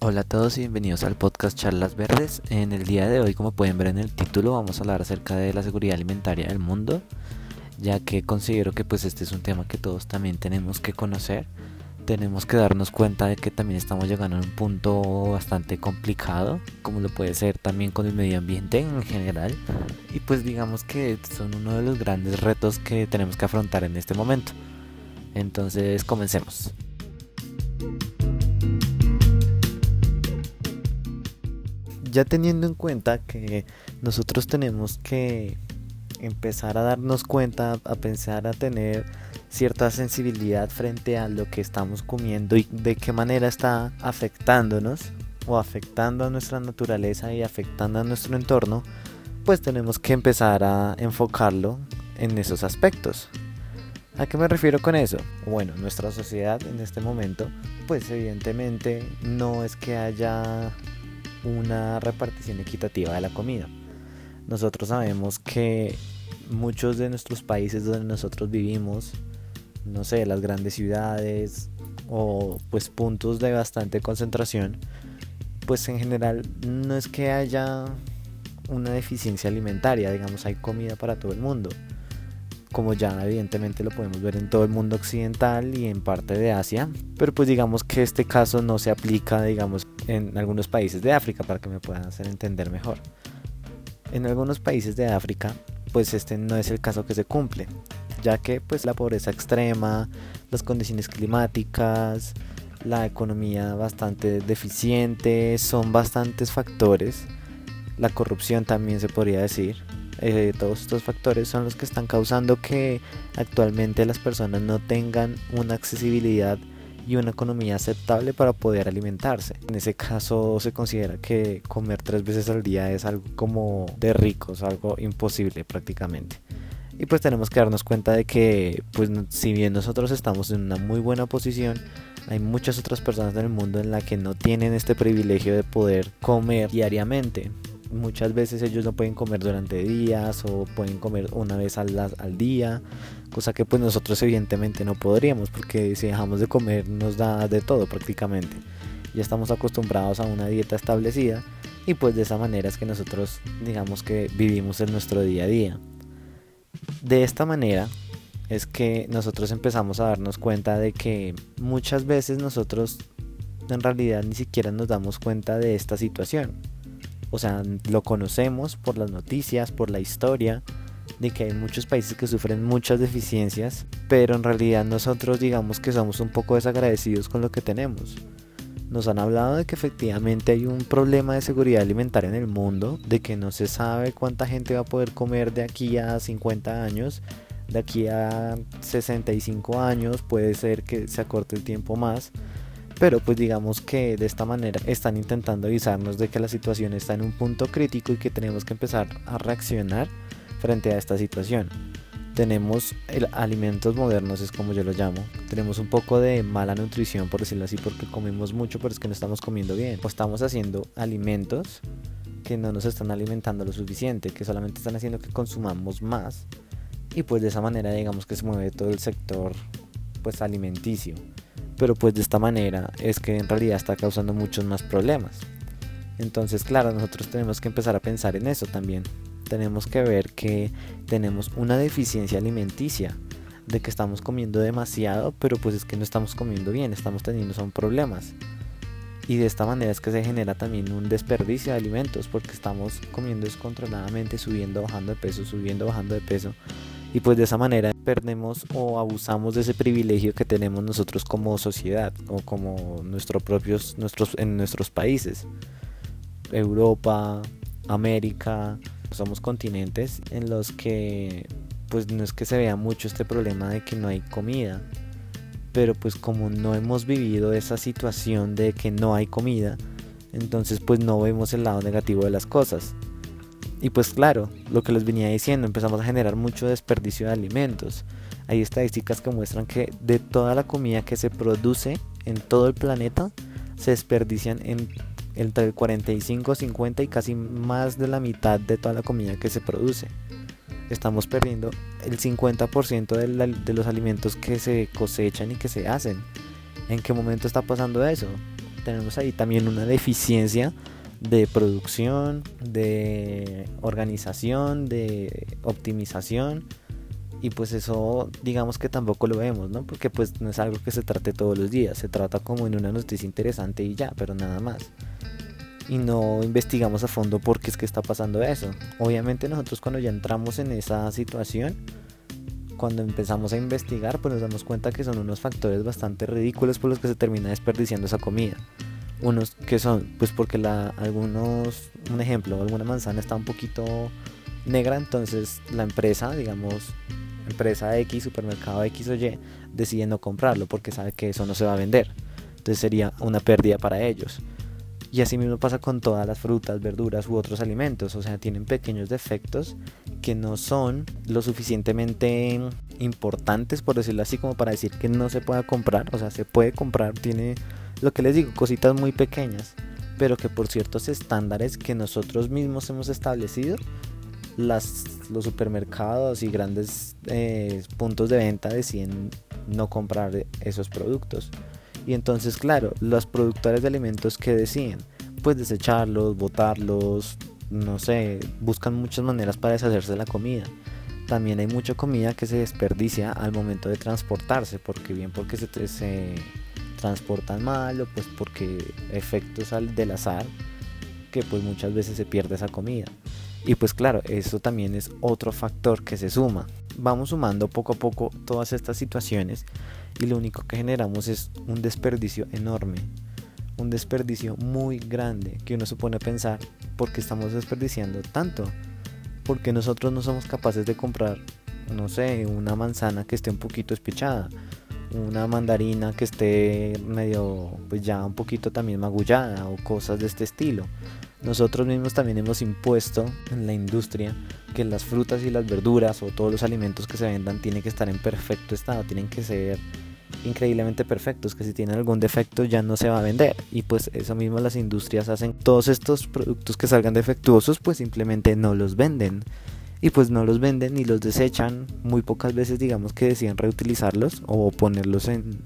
Hola a todos y bienvenidos al podcast Charlas Verdes. En el día de hoy, como pueden ver en el título, vamos a hablar acerca de la seguridad alimentaria del mundo, ya que considero que pues este es un tema que todos también tenemos que conocer. Tenemos que darnos cuenta de que también estamos llegando a un punto bastante complicado, como lo puede ser también con el medio ambiente en general. Y pues digamos que son uno de los grandes retos que tenemos que afrontar en este momento. Entonces, comencemos. Ya teniendo en cuenta que nosotros tenemos que empezar a darnos cuenta, a pensar, a tener cierta sensibilidad frente a lo que estamos comiendo y de qué manera está afectándonos o afectando a nuestra naturaleza y afectando a nuestro entorno, pues tenemos que empezar a enfocarlo en esos aspectos. ¿A qué me refiero con eso? Bueno, nuestra sociedad en este momento, pues evidentemente no es que haya una repartición equitativa de la comida. Nosotros sabemos que muchos de nuestros países donde nosotros vivimos, no sé, las grandes ciudades o pues puntos de bastante concentración, pues en general no es que haya una deficiencia alimentaria, digamos, hay comida para todo el mundo. Como ya evidentemente lo podemos ver en todo el mundo occidental y en parte de Asia, pero pues digamos que este caso no se aplica, digamos, en algunos países de África para que me puedan hacer entender mejor. En algunos países de África, pues este no es el caso que se cumple, ya que pues la pobreza extrema, las condiciones climáticas, la economía bastante deficiente, son bastantes factores. La corrupción también se podría decir. Eh, todos estos factores son los que están causando que actualmente las personas no tengan una accesibilidad y una economía aceptable para poder alimentarse. En ese caso se considera que comer tres veces al día es algo como de ricos, algo imposible prácticamente. Y pues tenemos que darnos cuenta de que pues si bien nosotros estamos en una muy buena posición, hay muchas otras personas en el mundo en la que no tienen este privilegio de poder comer diariamente muchas veces ellos no pueden comer durante días o pueden comer una vez al, día, cosa que pues nosotros evidentemente no podríamos porque si dejamos de comer nos da de todo prácticamente. Ya estamos acostumbrados a una dieta establecida y pues de esa manera es que nosotros digamos que vivimos en nuestro día a día. De esta manera es que nosotros empezamos a darnos cuenta de que muchas veces nosotros en realidad ni siquiera nos damos cuenta de esta situación o sea, lo conocemos por las noticias, por la historia, de que hay muchos países que sufren muchas deficiencias, pero en realidad nosotros digamos que somos un poco desagradecidos con lo que tenemos. Nos han hablado de que efectivamente hay un problema de seguridad alimentaria en el mundo, de que no se sabe cuánta gente va a poder comer de aquí a 50 años, de aquí a 65 años, puede ser que se acorte el tiempo más, pero pues digamos que de esta manera están intentando avisarnos de que la situación está en un punto crítico y que tenemos que empezar a reaccionar frente a esta situación. Tenemos alimentos modernos, es como yo lo llamo. Tenemos un poco de mala nutrición, por decirlo así, porque comemos mucho, pero es que no estamos comiendo bien. O estamos haciendo alimentos que no nos están alimentando lo suficiente, que solamente están haciendo que consumamos más. Y pues de esa manera digamos que se mueve todo el sector pues alimenticio pero pues de esta manera es que en realidad está causando muchos más problemas. Entonces, claro, nosotros tenemos que empezar a pensar en eso también. Tenemos que ver que tenemos una deficiencia alimenticia, de que estamos comiendo demasiado, pero pues es que no estamos comiendo bien, estamos teniendo son problemas. Y de esta manera es que se genera también un desperdicio de alimentos, porque estamos comiendo descontroladamente, subiendo, bajando de peso, subiendo, bajando de peso, y pues de esa manera perdemos o abusamos de ese privilegio que tenemos nosotros como sociedad o como nuestros propios nuestros en nuestros países. Europa América somos continentes en los que pues no es que se vea mucho este problema de que no hay comida pero pues como no hemos vivido esa situación de que no hay comida entonces pues no vemos el lado negativo de las cosas y pues claro, lo que les venía diciendo, empezamos a generar mucho desperdicio de alimentos. Hay estadísticas que muestran que de toda la comida que se produce en todo el planeta, se desperdician en, entre el 45, 50 y casi más de la mitad de toda la comida que se produce. Estamos perdiendo el 50% de, de los alimentos que se cosechan y que se hacen. ¿En qué momento está pasando eso? tenemos ahí también una deficiencia de producción, de organización, de optimización y pues eso digamos que tampoco lo vemos, ¿no? Porque pues no es algo que se trate todos los días, se trata como en una noticia interesante y ya, pero nada más. Y no investigamos a fondo por qué es que está pasando eso. Obviamente nosotros cuando ya entramos en esa situación, cuando empezamos a investigar, pues nos damos cuenta que son unos factores bastante ridículos por los que se termina desperdiciando esa comida. Unos que son, pues porque la, algunos, un ejemplo, alguna manzana está un poquito negra, entonces la empresa, digamos, empresa X, supermercado X o Y, decide no comprarlo porque sabe que eso no se va a vender. Entonces sería una pérdida para ellos. Y así mismo pasa con todas las frutas, verduras u otros alimentos. O sea, tienen pequeños defectos que no son lo suficientemente importantes, por decirlo así, como para decir que no se pueda comprar. O sea, se puede comprar, tiene lo que les digo, cositas muy pequeñas, pero que por ciertos estándares que nosotros mismos hemos establecido, las, los supermercados y grandes eh, puntos de venta deciden no comprar esos productos. Y entonces, claro, los productores de alimentos que deciden, pues desecharlos, botarlos, no sé, buscan muchas maneras para deshacerse de la comida. También hay mucha comida que se desperdicia al momento de transportarse, porque bien porque se, se transportan mal o pues porque efectos del azar que pues muchas veces se pierde esa comida. Y pues claro, eso también es otro factor que se suma. Vamos sumando poco a poco todas estas situaciones y lo único que generamos es un desperdicio enorme. Un desperdicio muy grande que uno se pone a pensar por qué estamos desperdiciando tanto. Porque nosotros no somos capaces de comprar, no sé, una manzana que esté un poquito espichada una mandarina que esté medio, pues ya un poquito también magullada o cosas de este estilo. Nosotros mismos también hemos impuesto en la industria que las frutas y las verduras o todos los alimentos que se vendan tienen que estar en perfecto estado, tienen que ser increíblemente perfectos, que si tienen algún defecto ya no se va a vender. Y pues eso mismo las industrias hacen. Todos estos productos que salgan defectuosos pues simplemente no los venden y pues no los venden ni los desechan. Muy pocas veces digamos que deciden reutilizarlos o ponerlos en,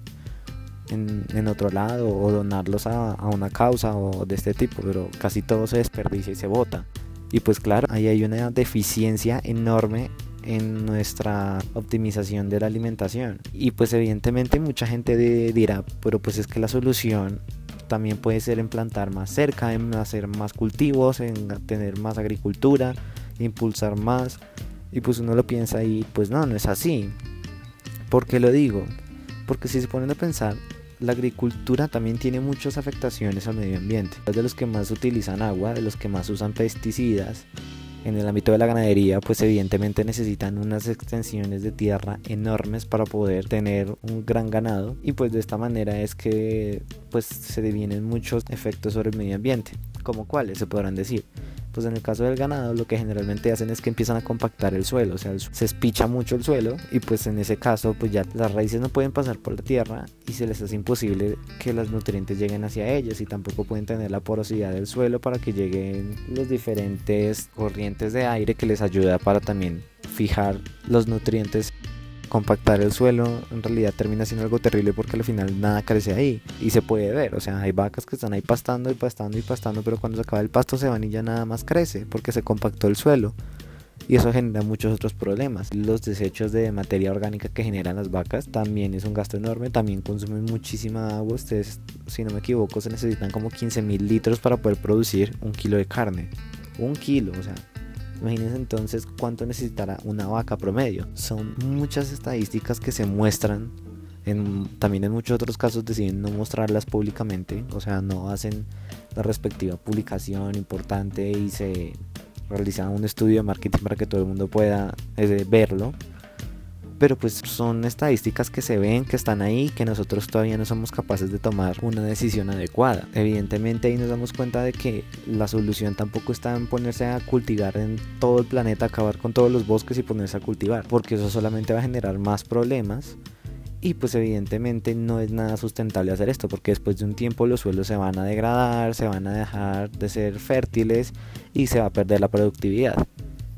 en, otro lado o donarlos a, a, una causa o de este tipo, pero casi todo se desperdicia y se bota. Y pues claro, ahí hay una deficiencia enorme en nuestra optimización de la alimentación. Y pues evidentemente mucha gente dirá, pero pues es que la solución también puede ser en plantar más cerca, en hacer más cultivos, en tener más agricultura, impulsar más. Y pues uno lo piensa y pues no, no es así. ¿Por qué lo digo? Porque si se ponen a pensar, la agricultura también tiene muchas afectaciones al medio ambiente. Es de los que más utilizan agua, de los que más usan pesticidas. En el ámbito de la ganadería, pues evidentemente necesitan unas extensiones de tierra enormes para poder tener un gran ganado y pues de esta manera es que pues se devienen muchos efectos sobre el medio ambiente, como cuáles se podrán decir pues en el caso del ganado lo que generalmente hacen es que empiezan a compactar el suelo, o sea, se espicha mucho el suelo y pues en ese caso pues ya las raíces no pueden pasar por la tierra y se les hace imposible que los nutrientes lleguen hacia ellas y tampoco pueden tener la porosidad del suelo para que lleguen los diferentes corrientes de aire que les ayuda para también fijar los nutrientes compactar el suelo en realidad termina siendo algo terrible porque al final nada crece ahí y se puede ver, o sea, hay vacas que están ahí pastando y pastando y pastando, pero cuando se acaba el pasto se van y ya nada más crece porque se compactó el suelo. Y eso genera muchos otros problemas. Los desechos de materia orgánica que generan las vacas también es un gasto enorme, también consumen muchísima agua. Ustedes, si no me equivoco, se necesitan como 15 mil litros para poder producir un kilo de carne. Un kilo, o sea, Imagínense entonces cuánto necesitará una vaca promedio. Son muchas estadísticas que se muestran. En, también en muchos otros casos deciden no mostrarlas públicamente, o sea, no hacen la respectiva publicación importante y se realiza un estudio de marketing para que todo el mundo pueda eh, verlo pero pues son estadísticas que se ven, que están ahí, que nosotros todavía no somos capaces de tomar una decisión adecuada. Evidentemente ahí nos damos cuenta de que la solución tampoco está en ponerse a cultivar en todo el planeta, acabar con todos los bosques y ponerse a cultivar, porque eso solamente va a generar más problemas y pues evidentemente no es nada sustentable hacer esto porque después de un tiempo los suelos se van a degradar, se van a dejar de ser fértiles y se va a perder la productividad.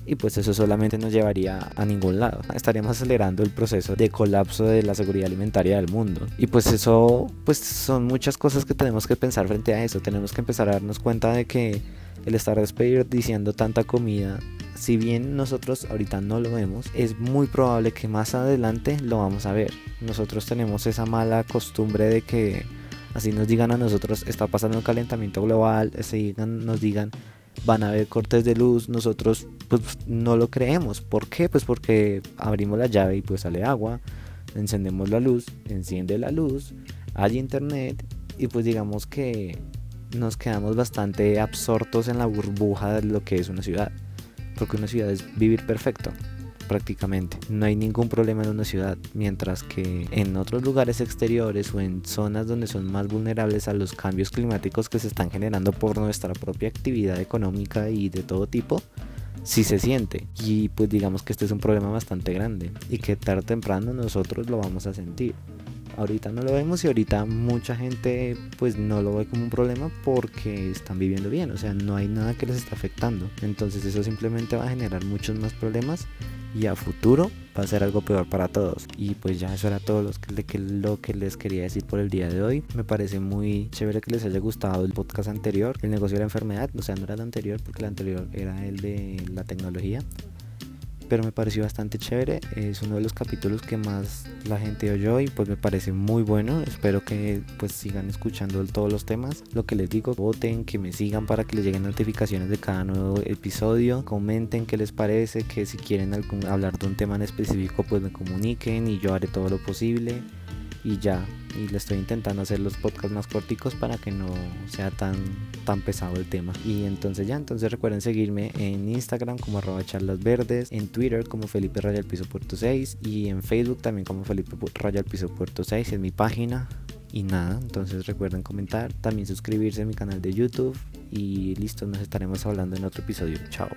Y pues eso solamente nos llevaría a ningún lado. Estaríamos acelerando el proceso de colapso de la seguridad alimentaria del mundo. Y pues eso, pues son muchas cosas que tenemos que pensar frente a eso. Tenemos que empezar a darnos cuenta de que el estar desperdiciando tanta comida, si bien nosotros ahorita no lo vemos, es muy probable que más adelante lo vamos a ver. Nosotros tenemos esa mala costumbre de que así nos digan a nosotros está pasando un calentamiento global, así nos digan van a haber cortes de luz, nosotros pues no lo creemos. ¿Por qué? Pues porque abrimos la llave y pues sale agua, encendemos la luz, enciende la luz, hay internet y pues digamos que nos quedamos bastante absortos en la burbuja de lo que es una ciudad. Porque una ciudad es vivir perfecto prácticamente. No hay ningún problema en una ciudad, mientras que en otros lugares exteriores o en zonas donde son más vulnerables a los cambios climáticos que se están generando por nuestra propia actividad económica y de todo tipo, sí se siente. Y pues digamos que este es un problema bastante grande y que tarde o temprano nosotros lo vamos a sentir. Ahorita no lo vemos y ahorita mucha gente pues no lo ve como un problema porque están viviendo bien, o sea, no hay nada que les está afectando. Entonces eso simplemente va a generar muchos más problemas y a futuro va a ser algo peor para todos. Y pues ya eso era todo lo que, lo que les quería decir por el día de hoy. Me parece muy chévere que les haya gustado el podcast anterior, el negocio de la enfermedad. O sea, no era el anterior porque el anterior era el de la tecnología pero me pareció bastante chévere. Es uno de los capítulos que más la gente oyó y pues me parece muy bueno. Espero que pues sigan escuchando todos los temas. Lo que les digo, voten, que me sigan para que les lleguen notificaciones de cada nuevo episodio. Comenten qué les parece, que si quieren hablar de un tema en específico pues me comuniquen y yo haré todo lo posible y ya. Y le estoy intentando hacer los podcasts más corticos para que no sea tan, tan pesado el tema. Y entonces ya, entonces recuerden seguirme en Instagram como arroba charlas verdes, en Twitter como Felipe Raya Piso Puerto 6 y en Facebook también como Felipe Raya Piso Puerto 6 en mi página. Y nada, entonces recuerden comentar, también suscribirse a mi canal de YouTube y listo, nos estaremos hablando en otro episodio. Chao.